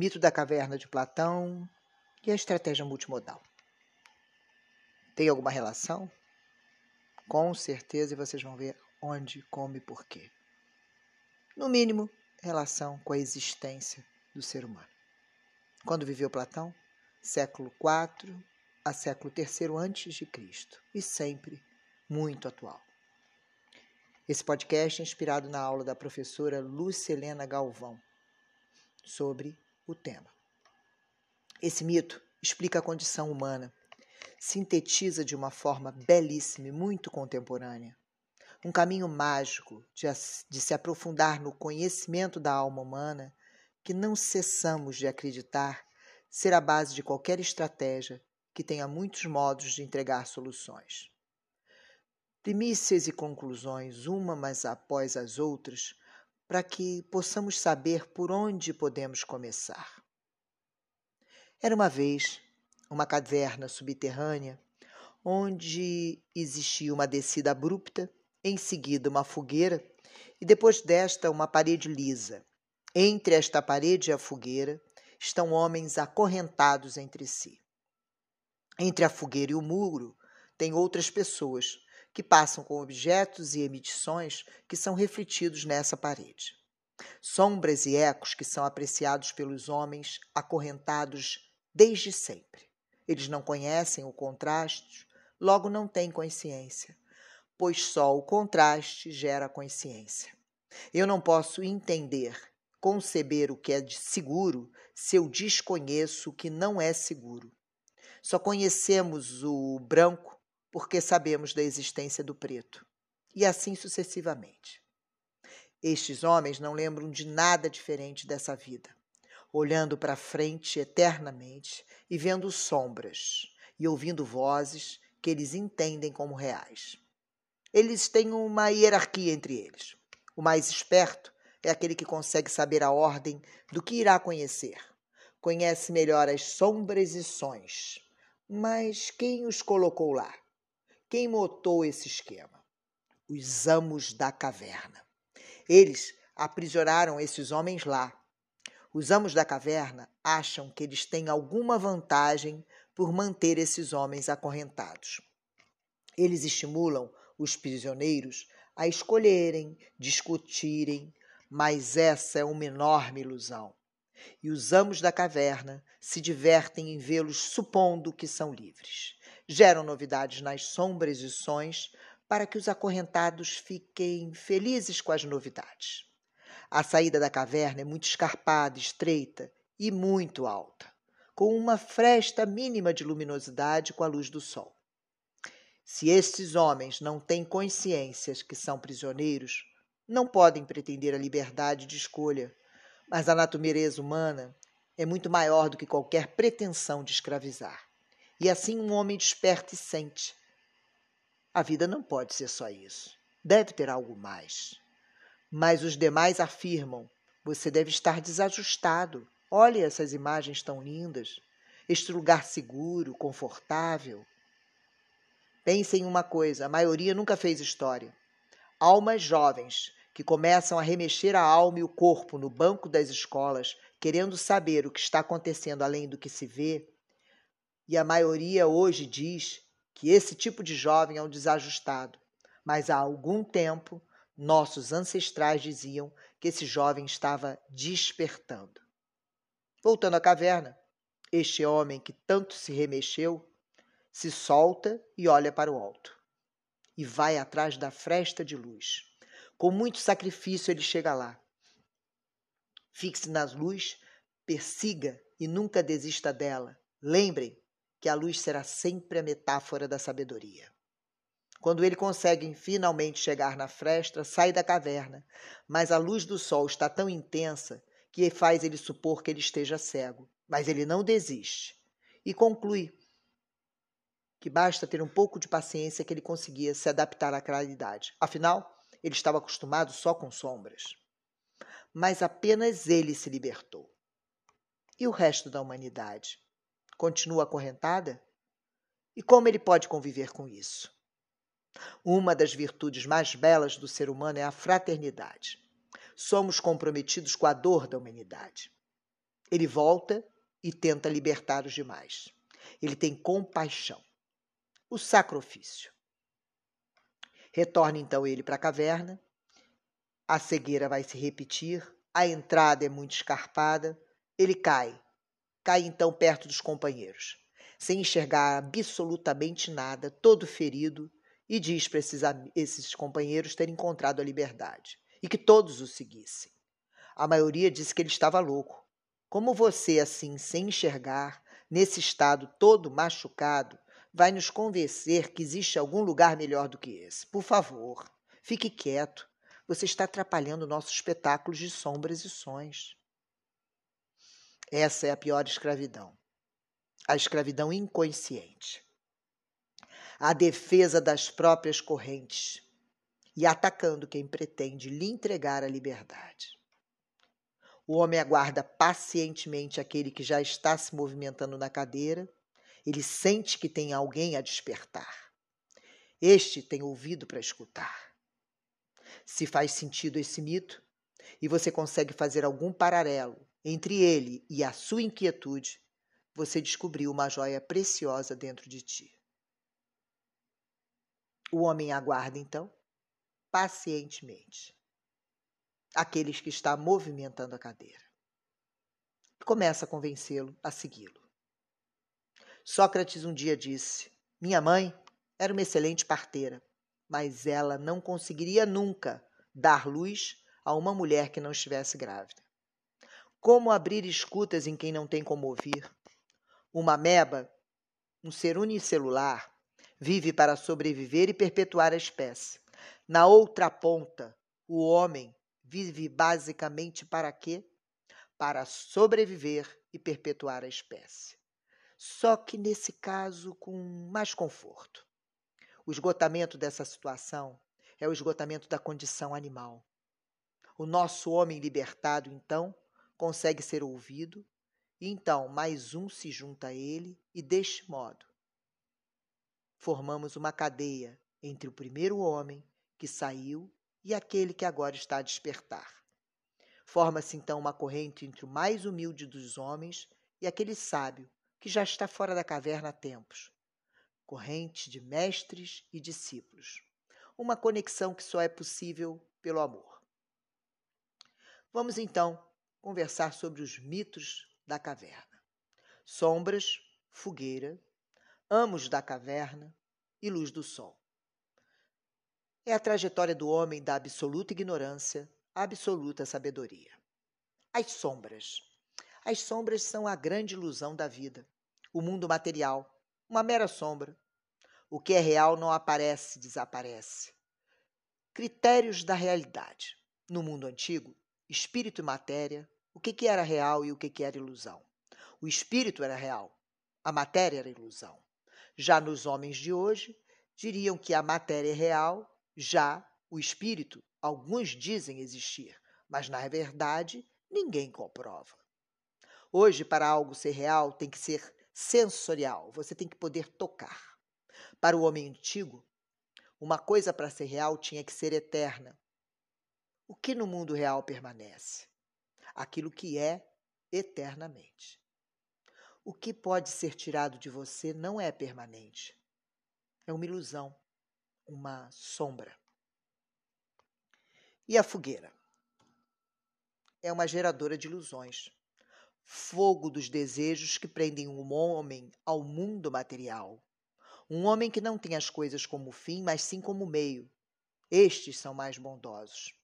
Mito da caverna de Platão e a estratégia multimodal. Tem alguma relação? Com certeza vocês vão ver onde, como e por quê. No mínimo, relação com a existência do ser humano. Quando viveu Platão? Século IV a século III antes de Cristo e sempre muito atual. Esse podcast é inspirado na aula da professora Lúcia Helena Galvão sobre o tema. Esse mito explica a condição humana, sintetiza de uma forma belíssima e muito contemporânea um caminho mágico de, de se aprofundar no conhecimento da alma humana que não cessamos de acreditar ser a base de qualquer estratégia que tenha muitos modos de entregar soluções. Primícias e conclusões, uma mas após as outras, para que possamos saber por onde podemos começar. Era uma vez uma caverna subterrânea onde existia uma descida abrupta, em seguida uma fogueira e depois desta uma parede lisa. Entre esta parede e a fogueira estão homens acorrentados entre si. Entre a fogueira e o muro tem outras pessoas que passam com objetos e emissões que são refletidos nessa parede. Sombras e ecos que são apreciados pelos homens acorrentados desde sempre. Eles não conhecem o contraste, logo não têm consciência, pois só o contraste gera consciência. Eu não posso entender, conceber o que é seguro se eu desconheço o que não é seguro. Só conhecemos o branco porque sabemos da existência do preto, e assim sucessivamente. Estes homens não lembram de nada diferente dessa vida olhando para frente eternamente e vendo sombras e ouvindo vozes que eles entendem como reais. Eles têm uma hierarquia entre eles. O mais esperto é aquele que consegue saber a ordem do que irá conhecer. Conhece melhor as sombras e sons. Mas quem os colocou lá? Quem motou esse esquema? Os amos da caverna. Eles aprisionaram esses homens lá os amos da caverna acham que eles têm alguma vantagem por manter esses homens acorrentados. Eles estimulam os prisioneiros a escolherem, discutirem, mas essa é uma enorme ilusão. E os amos da caverna se divertem em vê-los supondo que são livres. Geram novidades nas sombras e sons para que os acorrentados fiquem felizes com as novidades. A saída da caverna é muito escarpada, estreita e muito alta, com uma fresta mínima de luminosidade com a luz do sol. Se estes homens não têm consciências que são prisioneiros, não podem pretender a liberdade de escolha, mas a natureza humana é muito maior do que qualquer pretensão de escravizar. E assim um homem desperta e sente. A vida não pode ser só isso. Deve ter algo mais. Mas os demais afirmam: você deve estar desajustado. Olhe essas imagens tão lindas. Este lugar seguro, confortável. Pense em uma coisa: a maioria nunca fez história. Almas jovens que começam a remexer a alma e o corpo no banco das escolas, querendo saber o que está acontecendo além do que se vê. E a maioria hoje diz que esse tipo de jovem é um desajustado. Mas há algum tempo nossos ancestrais diziam que esse jovem estava despertando. Voltando à caverna, este homem que tanto se remexeu se solta e olha para o alto. E vai atrás da fresta de luz. Com muito sacrifício ele chega lá. Fixe nas luz, persiga e nunca desista dela. Lembrem que a luz será sempre a metáfora da sabedoria. Quando ele consegue finalmente chegar na fresta, sai da caverna, mas a luz do sol está tão intensa que faz ele supor que ele esteja cego. Mas ele não desiste e conclui que basta ter um pouco de paciência que ele conseguia se adaptar à claridade. Afinal, ele estava acostumado só com sombras. Mas apenas ele se libertou. E o resto da humanidade? Continua acorrentada? E como ele pode conviver com isso? Uma das virtudes mais belas do ser humano é a fraternidade. Somos comprometidos com a dor da humanidade. Ele volta e tenta libertar os demais. Ele tem compaixão. O sacrifício. Retorna então ele para a caverna. A cegueira vai se repetir. A entrada é muito escarpada. Ele cai. Cai então perto dos companheiros, sem enxergar absolutamente nada, todo ferido, e diz para esses, esses companheiros terem encontrado a liberdade e que todos o seguissem. A maioria disse que ele estava louco. Como você, assim, sem enxergar, nesse estado todo machucado, vai nos convencer que existe algum lugar melhor do que esse? Por favor, fique quieto. Você está atrapalhando nossos espetáculos de sombras e sons. Essa é a pior escravidão. A escravidão inconsciente. A defesa das próprias correntes e atacando quem pretende lhe entregar a liberdade. O homem aguarda pacientemente aquele que já está se movimentando na cadeira. Ele sente que tem alguém a despertar. Este tem ouvido para escutar. Se faz sentido esse mito e você consegue fazer algum paralelo entre ele e a sua inquietude, você descobriu uma joia preciosa dentro de ti. O homem aguarda, então, pacientemente aqueles que está movimentando a cadeira. Começa a convencê-lo a segui-lo. Sócrates um dia disse: Minha mãe era uma excelente parteira, mas ela não conseguiria nunca dar luz a uma mulher que não estivesse grávida. Como abrir escutas em quem não tem como ouvir? Uma meba, um ser unicelular, vive para sobreviver e perpetuar a espécie. Na outra ponta, o homem vive basicamente para quê? Para sobreviver e perpetuar a espécie. Só que nesse caso com mais conforto. O esgotamento dessa situação é o esgotamento da condição animal. O nosso homem libertado, então, consegue ser ouvido, e então mais um se junta a ele, e deste modo formamos uma cadeia entre o primeiro homem que saiu e aquele que agora está a despertar. Forma-se então uma corrente entre o mais humilde dos homens e aquele sábio que já está fora da caverna há tempos. Corrente de mestres e discípulos. Uma conexão que só é possível pelo amor. Vamos então conversar sobre os mitos da caverna. Sombras, fogueira, amos da caverna e luz do sol. É a trajetória do homem da absoluta ignorância à absoluta sabedoria. As sombras. As sombras são a grande ilusão da vida. O mundo material, uma mera sombra. O que é real não aparece, desaparece. Critérios da realidade. No mundo antigo, espírito e matéria, o que, que era real e o que, que era ilusão. O espírito era real, a matéria era ilusão. Já nos homens de hoje, diriam que a matéria é real, já o espírito, alguns dizem existir, mas na verdade ninguém comprova. Hoje, para algo ser real, tem que ser sensorial, você tem que poder tocar. Para o homem antigo, uma coisa para ser real tinha que ser eterna. O que no mundo real permanece? Aquilo que é eternamente. O que pode ser tirado de você não é permanente. É uma ilusão, uma sombra. E a fogueira? É uma geradora de ilusões. Fogo dos desejos que prendem um homem ao mundo material. Um homem que não tem as coisas como fim, mas sim como meio. Estes são mais bondosos.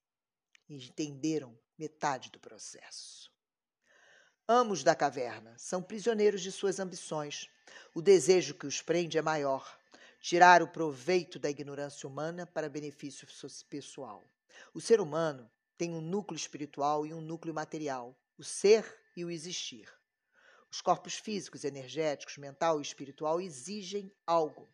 Entenderam metade do processo. Amos da caverna são prisioneiros de suas ambições. O desejo que os prende é maior tirar o proveito da ignorância humana para benefício pessoal. O ser humano tem um núcleo espiritual e um núcleo material, o ser e o existir. Os corpos físicos, energéticos, mental e espiritual exigem algo.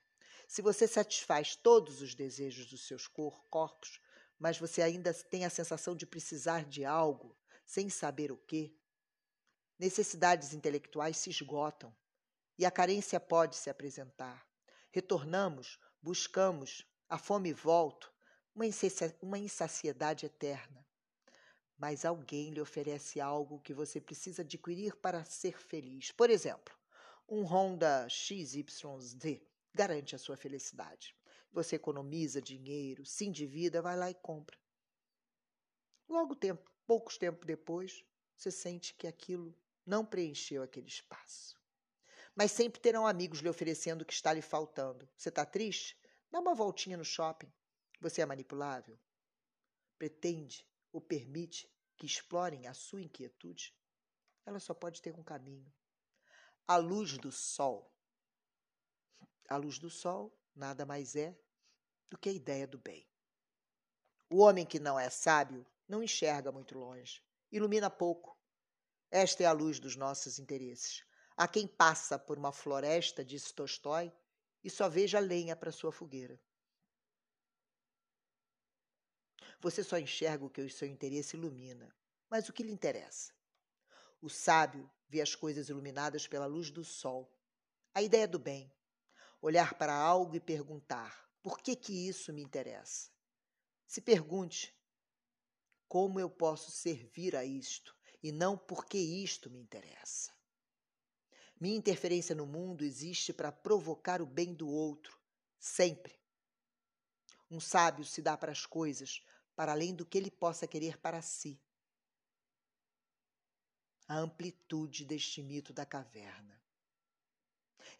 Se você satisfaz todos os desejos dos seus corpos, mas você ainda tem a sensação de precisar de algo, sem saber o que, necessidades intelectuais se esgotam e a carência pode se apresentar. Retornamos, buscamos, a fome volta, uma insaciedade eterna. mas alguém lhe oferece algo que você precisa adquirir para ser feliz. Por exemplo, um Honda XYZ garante a sua felicidade. Você economiza dinheiro, se endivida, vai lá e compra. Logo tempo, poucos tempos depois, você sente que aquilo não preencheu aquele espaço. Mas sempre terão amigos lhe oferecendo o que está lhe faltando. Você está triste? Dá uma voltinha no shopping. Você é manipulável? Pretende ou permite que explorem a sua inquietude? Ela só pode ter um caminho. A luz do sol. A luz do sol nada mais é do que a ideia do bem. O homem que não é sábio não enxerga muito longe, ilumina pouco. Esta é a luz dos nossos interesses. Há quem passa por uma floresta, disse Tolstói, e só veja lenha para sua fogueira. Você só enxerga o que o seu interesse ilumina, mas o que lhe interessa? O sábio vê as coisas iluminadas pela luz do sol. A ideia do bem. Olhar para algo e perguntar: por que que isso me interessa? Se pergunte: como eu posso servir a isto e não porque isto me interessa? Minha interferência no mundo existe para provocar o bem do outro, sempre. Um sábio se dá para as coisas para além do que ele possa querer para si a amplitude deste mito da caverna.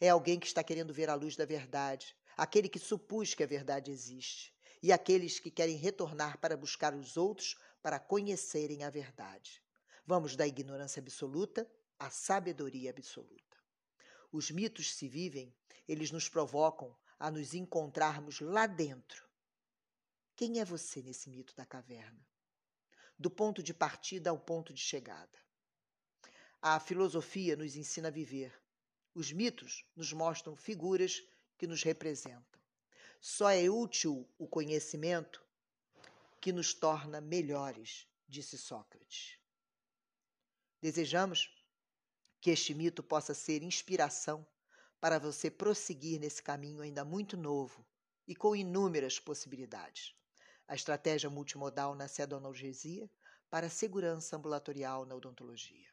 É alguém que está querendo ver a luz da verdade, aquele que supus que a verdade existe, e aqueles que querem retornar para buscar os outros para conhecerem a verdade. Vamos da ignorância absoluta à sabedoria absoluta. Os mitos se vivem, eles nos provocam a nos encontrarmos lá dentro. Quem é você nesse mito da caverna? Do ponto de partida ao ponto de chegada. A filosofia nos ensina a viver. Os mitos nos mostram figuras que nos representam. Só é útil o conhecimento que nos torna melhores, disse Sócrates. Desejamos que este mito possa ser inspiração para você prosseguir nesse caminho ainda muito novo e com inúmeras possibilidades. A estratégia multimodal na cedonalgesia para a segurança ambulatorial na odontologia.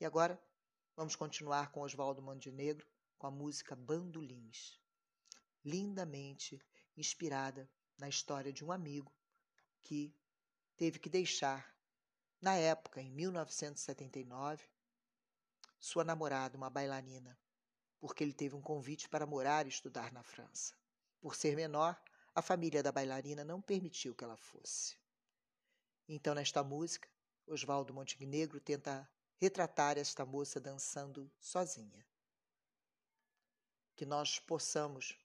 E agora, vamos continuar com Oswaldo Montenegro com a música Bandolins, lindamente inspirada na história de um amigo que teve que deixar, na época, em 1979, sua namorada, uma bailarina, porque ele teve um convite para morar e estudar na França. Por ser menor, a família da bailarina não permitiu que ela fosse. Então, nesta música, Oswaldo Montenegro tenta retratar esta moça dançando sozinha. Que nós possamos,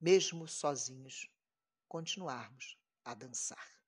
mesmo sozinhos, continuarmos a dançar.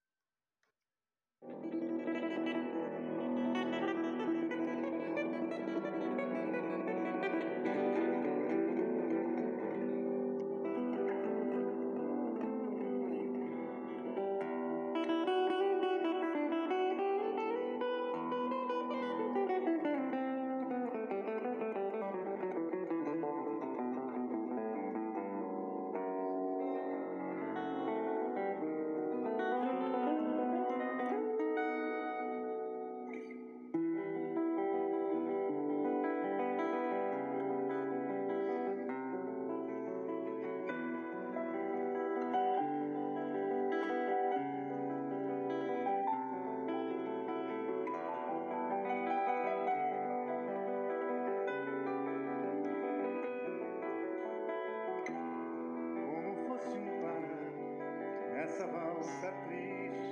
essa valsa triste.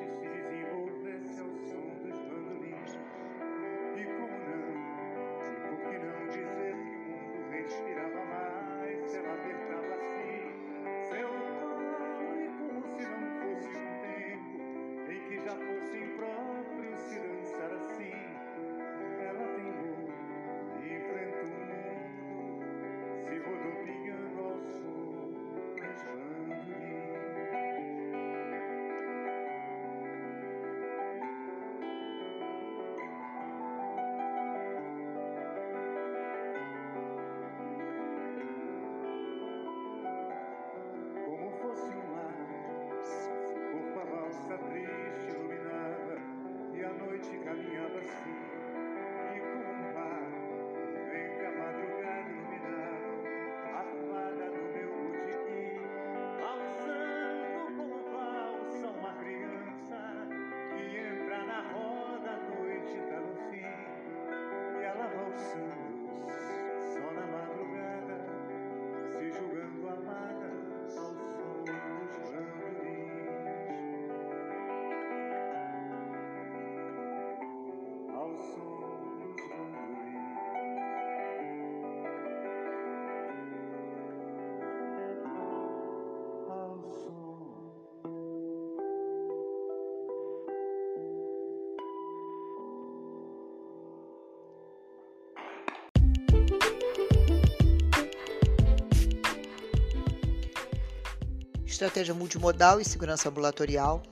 Estratégia multimodal e segurança ambulatorial,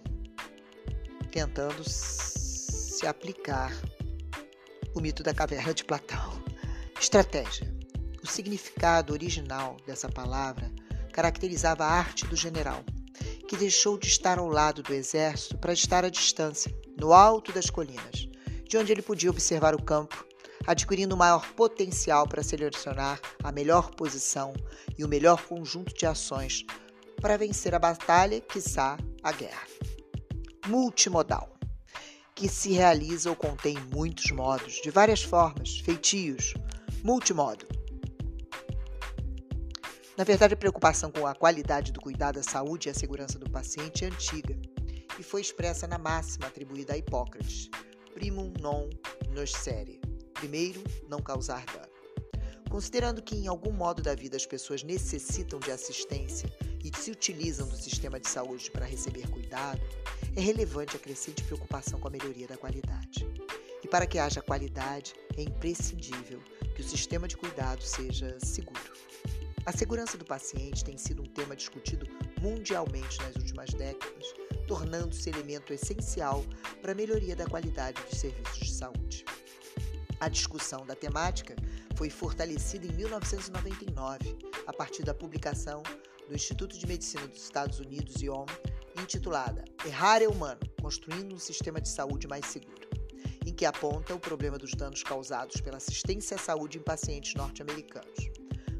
tentando se aplicar o mito da caverna de Platão. Estratégia. O significado original dessa palavra caracterizava a arte do general, que deixou de estar ao lado do exército para estar à distância, no alto das colinas, de onde ele podia observar o campo, adquirindo maior potencial para selecionar a melhor posição e o melhor conjunto de ações para vencer a batalha, quiçá a guerra. Multimodal que se realiza ou contém muitos modos, de várias formas, feitios, multimodo. Na verdade, a preocupação com a qualidade do cuidado à saúde e à segurança do paciente é antiga e foi expressa na máxima atribuída a Hipócrates, primum non nocere, primeiro, não causar dano. Considerando que em algum modo da vida as pessoas necessitam de assistência e se utilizam do sistema de saúde para receber cuidado, é relevante a crescente preocupação com a melhoria da qualidade. E para que haja qualidade, é imprescindível que o sistema de cuidado seja seguro. A segurança do paciente tem sido um tema discutido mundialmente nas últimas décadas, tornando-se elemento essencial para a melhoria da qualidade dos serviços de saúde. A discussão da temática foi fortalecida em 1999, a partir da publicação do Instituto de Medicina dos Estados Unidos, IOM, intitulada Errar é Humano Construindo um Sistema de Saúde Mais Seguro, em que aponta o problema dos danos causados pela assistência à saúde em pacientes norte-americanos.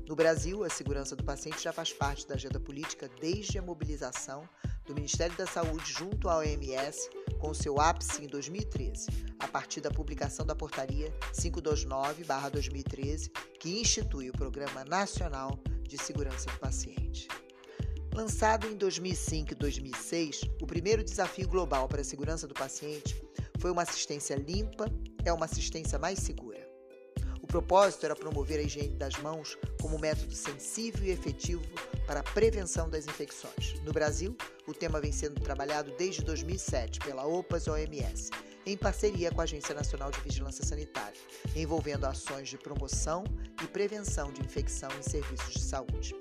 No Brasil, a segurança do paciente já faz parte da agenda política desde a mobilização do Ministério da Saúde junto à OMS, com seu ápice em 2013, a partir da publicação da Portaria 529-2013, que institui o Programa Nacional de Segurança do Paciente. Lançado em 2005 e 2006, o primeiro desafio global para a segurança do paciente foi uma assistência limpa, é uma assistência mais segura. O propósito era promover a higiene das mãos como método sensível e efetivo para a prevenção das infecções. No Brasil, o tema vem sendo trabalhado desde 2007 pela OPAS OMS, em parceria com a Agência Nacional de Vigilância Sanitária, envolvendo ações de promoção e prevenção de infecção em serviços de saúde.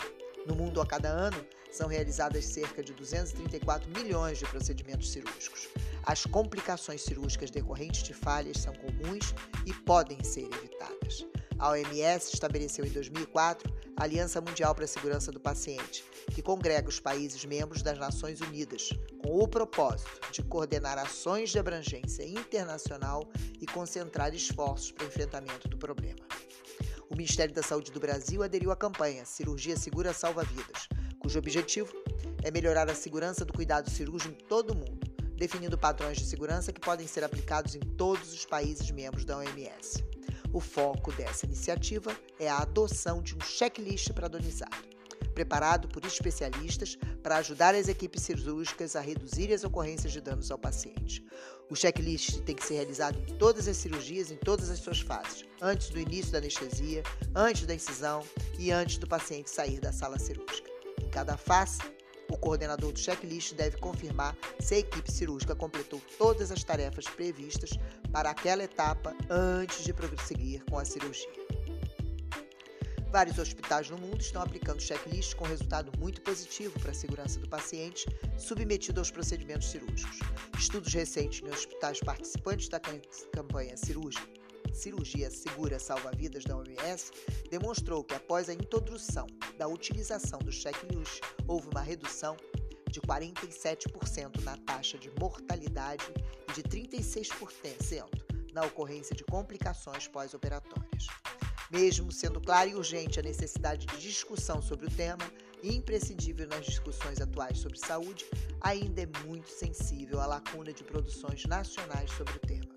No mundo, a cada ano, são realizadas cerca de 234 milhões de procedimentos cirúrgicos. As complicações cirúrgicas decorrentes de falhas são comuns e podem ser evitadas. A OMS estabeleceu em 2004 a Aliança Mundial para a Segurança do Paciente, que congrega os países membros das Nações Unidas, com o propósito de coordenar ações de abrangência internacional e concentrar esforços para o enfrentamento do problema. O Ministério da Saúde do Brasil aderiu à campanha Cirurgia Segura Salva Vidas, cujo objetivo é melhorar a segurança do cuidado cirúrgico em todo o mundo, definindo padrões de segurança que podem ser aplicados em todos os países membros da OMS. O foco dessa iniciativa é a adoção de um checklist padronizado, preparado por especialistas para ajudar as equipes cirúrgicas a reduzir as ocorrências de danos ao paciente. O checklist tem que ser realizado em todas as cirurgias, em todas as suas fases, antes do início da anestesia, antes da incisão e antes do paciente sair da sala cirúrgica. Em cada face, o coordenador do checklist deve confirmar se a equipe cirúrgica completou todas as tarefas previstas para aquela etapa antes de prosseguir com a cirurgia. Vários hospitais no mundo estão aplicando checklist com resultado muito positivo para a segurança do paciente submetido aos procedimentos cirúrgicos. Estudos recentes em hospitais participantes da campanha cirúrgica Cirurgia Segura Salva Vidas da OMS demonstrou que após a introdução da utilização do checklist, houve uma redução de 47% na taxa de mortalidade e de 36% na ocorrência de complicações pós-operatórias. Mesmo sendo clara e urgente a necessidade de discussão sobre o tema, imprescindível nas discussões atuais sobre saúde, ainda é muito sensível à lacuna de produções nacionais sobre o tema.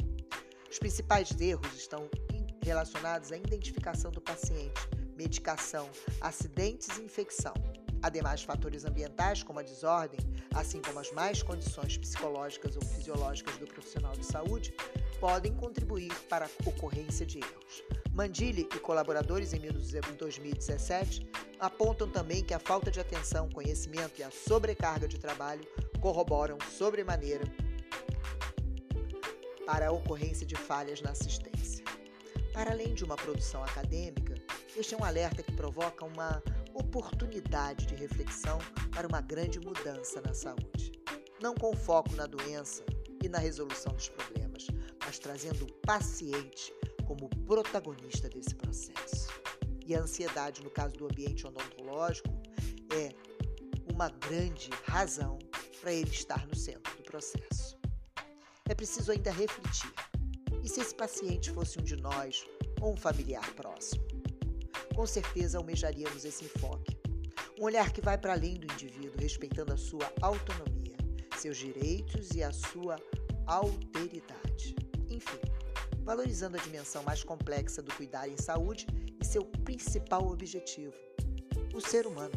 Os principais erros estão relacionados à identificação do paciente, medicação, acidentes e infecção. Ademais, fatores ambientais, como a desordem, assim como as más condições psicológicas ou fisiológicas do profissional de saúde, podem contribuir para a ocorrência de erros. Mandili e colaboradores em 2017 apontam também que a falta de atenção, conhecimento e a sobrecarga de trabalho corroboram sobremaneira para a ocorrência de falhas na assistência. Para além de uma produção acadêmica, este é um alerta que provoca uma oportunidade de reflexão para uma grande mudança na saúde. Não com foco na doença e na resolução dos problemas, mas trazendo o paciente como protagonista desse processo. E a ansiedade, no caso do ambiente odontológico, é uma grande razão para ele estar no centro do processo. É preciso ainda refletir. E se esse paciente fosse um de nós ou um familiar próximo? Com certeza almejaríamos esse enfoque. Um olhar que vai para além do indivíduo, respeitando a sua autonomia, seus direitos e a sua alteridade. Enfim, valorizando a dimensão mais complexa do cuidar em saúde e seu principal objetivo, o ser humano.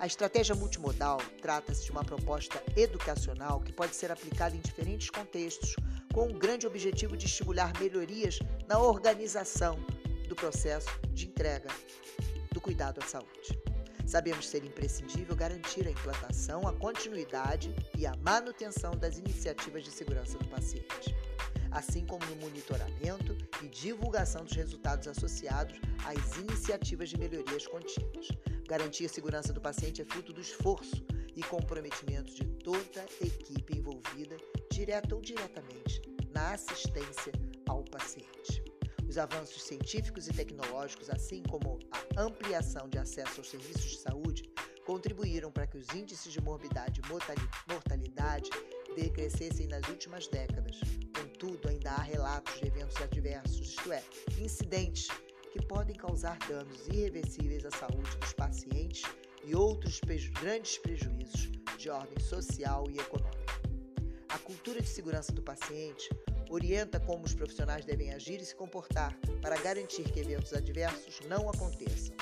A estratégia multimodal trata-se de uma proposta educacional que pode ser aplicada em diferentes contextos, com o grande objetivo de estimular melhorias na organização do processo de entrega do cuidado à saúde. Sabemos ser imprescindível garantir a implantação, a continuidade e a manutenção das iniciativas de segurança do paciente, assim como no monitoramento e divulgação dos resultados associados às iniciativas de melhorias contínuas, Garantir a segurança do paciente é fruto do esforço e comprometimento de toda a equipe envolvida, direta ou diretamente, na assistência ao paciente. Os avanços científicos e tecnológicos, assim como a ampliação de acesso aos serviços de saúde, contribuíram para que os índices de morbidade e mortalidade decrescessem nas últimas décadas. Contudo, ainda há relatos de eventos adversos, isto é, incidentes que podem causar danos irreversíveis à saúde dos pacientes e outros grandes prejuízos de ordem social e econômica. A cultura de segurança do paciente orienta como os profissionais devem agir e se comportar para garantir que eventos adversos não aconteçam.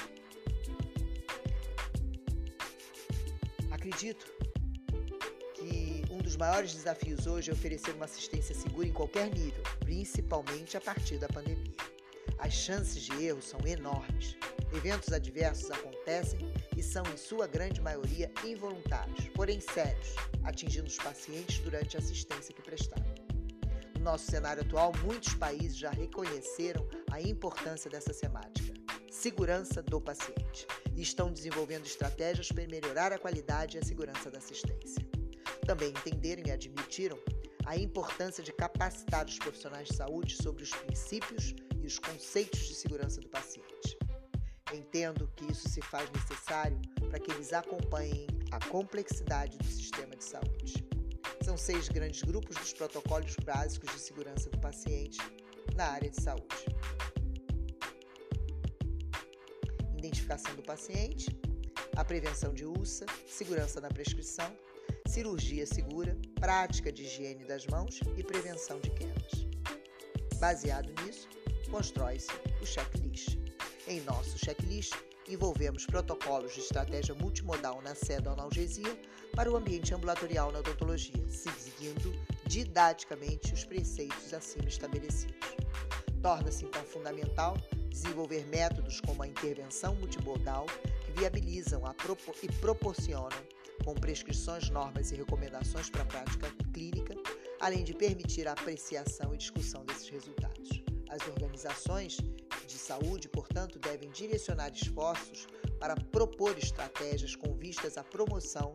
Acredito que um dos maiores desafios hoje é oferecer uma assistência segura em qualquer nível, principalmente a partir da pandemia. As chances de erro são enormes. Eventos adversos acontecem e são, em sua grande maioria, involuntários, porém sérios, atingindo os pacientes durante a assistência que prestaram. No nosso cenário atual, muitos países já reconheceram a importância dessa semática, segurança do paciente, e estão desenvolvendo estratégias para melhorar a qualidade e a segurança da assistência. Também entenderam e admitiram a importância de capacitar os profissionais de saúde sobre os princípios os conceitos de segurança do paciente. Entendo que isso se faz necessário para que eles acompanhem a complexidade do sistema de saúde. São seis grandes grupos dos protocolos básicos de segurança do paciente na área de saúde: identificação do paciente, a prevenção de USA, segurança na prescrição, cirurgia segura, prática de higiene das mãos e prevenção de quedas. Baseado nisso, constrói-se o checklist. Em nosso checklist, envolvemos protocolos de estratégia multimodal na analgesia para o ambiente ambulatorial na odontologia, seguindo didaticamente os preceitos acima estabelecidos. Torna-se então fundamental desenvolver métodos como a intervenção multimodal que viabilizam propor e proporcionam, com prescrições, normas e recomendações para a prática clínica, além de permitir a apreciação e discussão desses resultados. As organizações de saúde, portanto, devem direcionar esforços para propor estratégias com vistas à promoção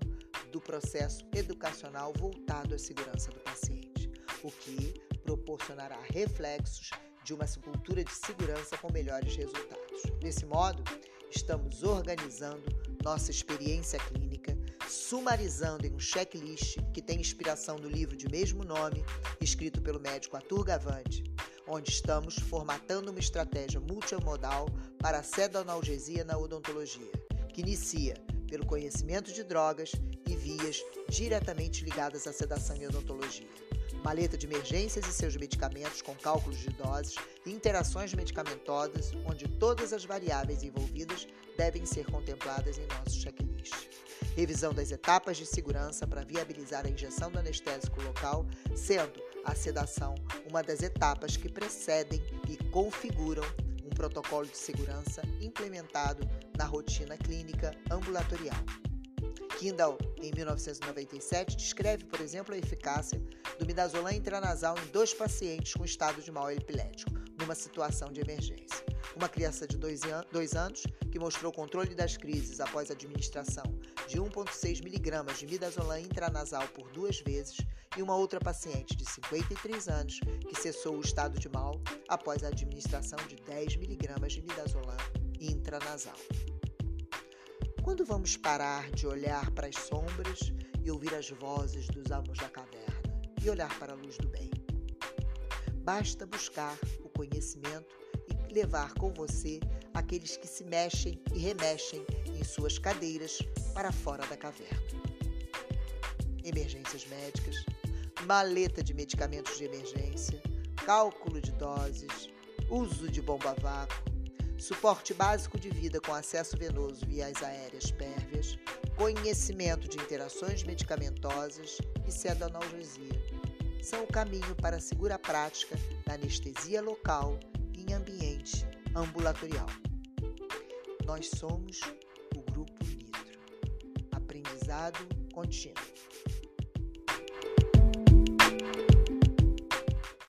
do processo educacional voltado à segurança do paciente, o que proporcionará reflexos de uma cultura de segurança com melhores resultados. Desse modo, estamos organizando nossa experiência clínica, sumarizando em um checklist que tem inspiração no livro de mesmo nome, escrito pelo médico Arthur Gavante, onde estamos formatando uma estratégia multimodal para a sedonalgesia na odontologia, que inicia pelo conhecimento de drogas e vias diretamente ligadas à sedação e odontologia. Maleta de emergências e seus medicamentos com cálculos de doses e interações medicamentosas, onde todas as variáveis envolvidas devem ser contempladas em nosso checklist. Revisão das etapas de segurança para viabilizar a injeção do anestésico local, sendo a sedação uma das etapas que precedem e configuram um protocolo de segurança implementado na rotina clínica ambulatorial. Kindle, em 1997, descreve, por exemplo, a eficácia do midazolam intranasal em dois pacientes com estado de mal epilético, numa situação de emergência. Uma criança de dois, an anos que mostrou controle das crises após a administração de 1,6 miligramas de midazolam intranasal por duas vezes e uma outra paciente de 53 anos que cessou o estado de mal após a administração de 10 miligramas de midazolam intranasal. Quando vamos parar de olhar para as sombras e ouvir as vozes dos amos da caverna e olhar para a luz do bem? Basta buscar o conhecimento e levar com você aqueles que se mexem e remexem em suas cadeiras para fora da caverna. Emergências médicas, maleta de medicamentos de emergência, cálculo de doses, uso de bomba vácuo, suporte básico de vida com acesso venoso via as aéreas pérvias, conhecimento de interações medicamentosas e sedanalgesia são o caminho para a segura prática da anestesia local em ambiente ambulatorial. Nós somos o Grupo Nitro. Aprendizado contínuo.